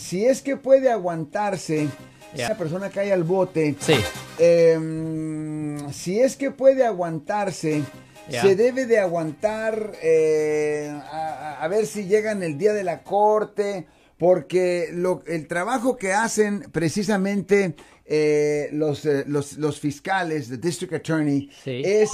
si es que puede aguantarse, Ya. esa persona cae al bote, Sí. em, si es que puede aguantarse, se debe de aguantar eh, a, ver si llegan el día de la corte, porque lo, el trabajo que hacen precisamente eh, los, eh, los, los fiscales, the district attorney, Sí. es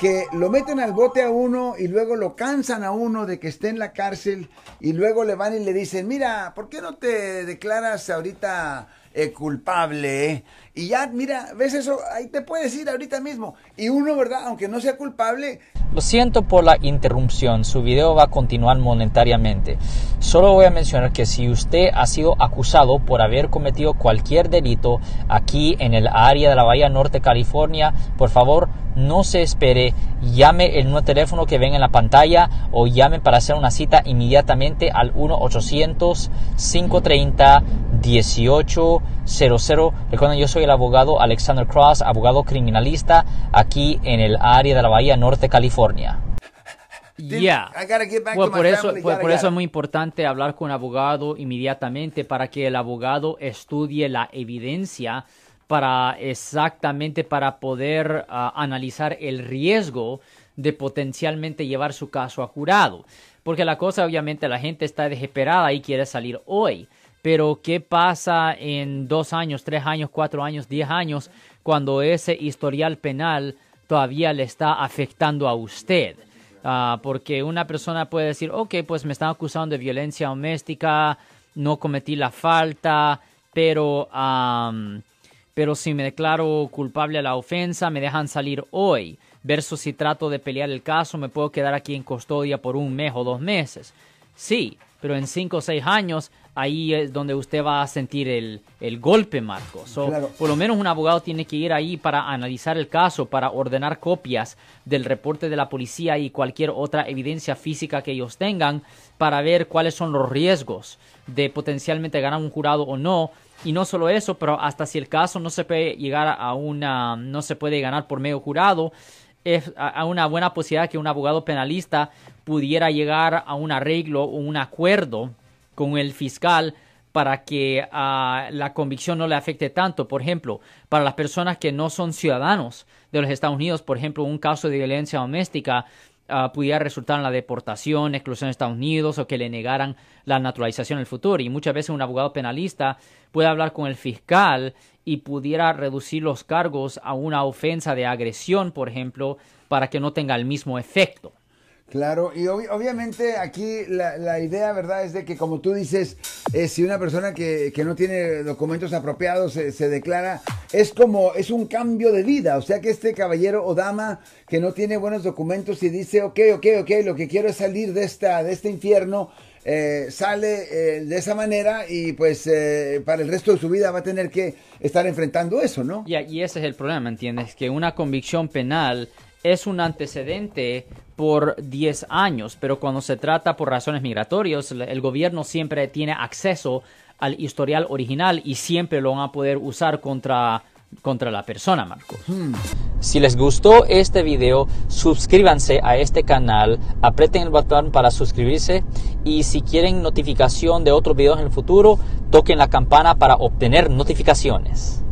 que lo meten al bote a uno y luego lo cansan a uno de que esté en la cárcel y luego le van y le dicen, mira, ¿por qué no te declaras ahorita eh, culpable? eh?" Y ya, mira, ¿ves eso? Ahí te puedes ir ahorita mismo. Y uno, ¿verdad? Aunque no sea culpable, Lo siento por la interrupción, su video va a continuar monetariamente. Solo voy a mencionar que si usted ha sido acusado por haber cometido cualquier delito aquí en el área de la Bahía Norte, California, por favor no se espere, llame el nuevo teléfono que ven en la pantalla o llame para hacer una cita inmediatamente al 1-800-530-1800. Recuerden, yo soy el abogado Alexander Cross, abogado criminalista aquí en el área de la Bahía Norte, California. Yeah. I gotta get back Bueno, to por eso, family, por, eso es muy importante hablar con un abogado inmediatamente para que el abogado estudie la evidencia para exactamente para poder ah, analizar el riesgo de potencialmente llevar su caso a jurado. Porque la cosa, obviamente, la gente está desesperada y quiere salir hoy. Pero, ¿qué pasa en dos años, tres años, cuatro años, diez años, cuando ese historial penal todavía le está afectando a usted? Ah, porque una persona puede decir, ok, pues me están acusando de violencia doméstica, no cometí la falta, pero, am, pero si me declaro culpable a la ofensa, me dejan salir hoy. Versus si trato de pelear el caso, me puedo quedar aquí en custodia por un mes o dos meses. Sí, pero en cinco o seis años, ahí es donde usted va a sentir el, el golpe, Marcos. So, Claro. por lo menos un abogado tiene que ir ahí para analizar el caso, para ordenar copias del reporte de la policía y cualquier otra evidencia física que ellos tengan para ver cuáles son los riesgos de potencialmente ganar un jurado o no. Y no solo eso, pero hasta si el caso no se puede llegar a una, no se puede ganar por medio jurado, es a una buena posibilidad que un abogado penalista pudiera llegar a un arreglo o un acuerdo con el fiscal para que ah, la convicción no le afecte tanto. Por ejemplo, para las personas que no son ciudadanos de los Estados Unidos, por ejemplo, un caso de violencia doméstica ah, pudiera resultar en la deportación, exclusión de Estados Unidos o que le negaran la naturalización en el futuro. Y muchas veces un abogado penalista puede hablar con el fiscal y pudiera reducir los cargos a una ofensa de agresión, por ejemplo, para que no tenga el mismo efecto. Claro, y obvi- obviamente aquí la, la idea, ¿verdad? Es de que como tú dices, eh, si una persona que, que no tiene documentos apropiados se, se declara, es como, es un cambio de vida. O sea que este caballero o dama que no tiene buenos documentos y dice, ok, ok, ok, lo que quiero es salir de, esta, de este infierno, eh, sale eh, de esa manera y pues eh, para el resto de su vida va a tener que estar enfrentando eso, ¿no? Ya, y ese es el problema, ¿entiendes? Que una convicción penal es un antecedente por 10 años, pero cuando se trata por razones migratorias, el- gobierno siempre tiene acceso al historial original y siempre lo van a poder usar contra, contra la persona, Marcos. Si les gustó este video, suscríbanse a este canal, aprieten el botón para suscribirse y si quieren notificación de otros videos en el futuro, toquen la campana para obtener notificaciones.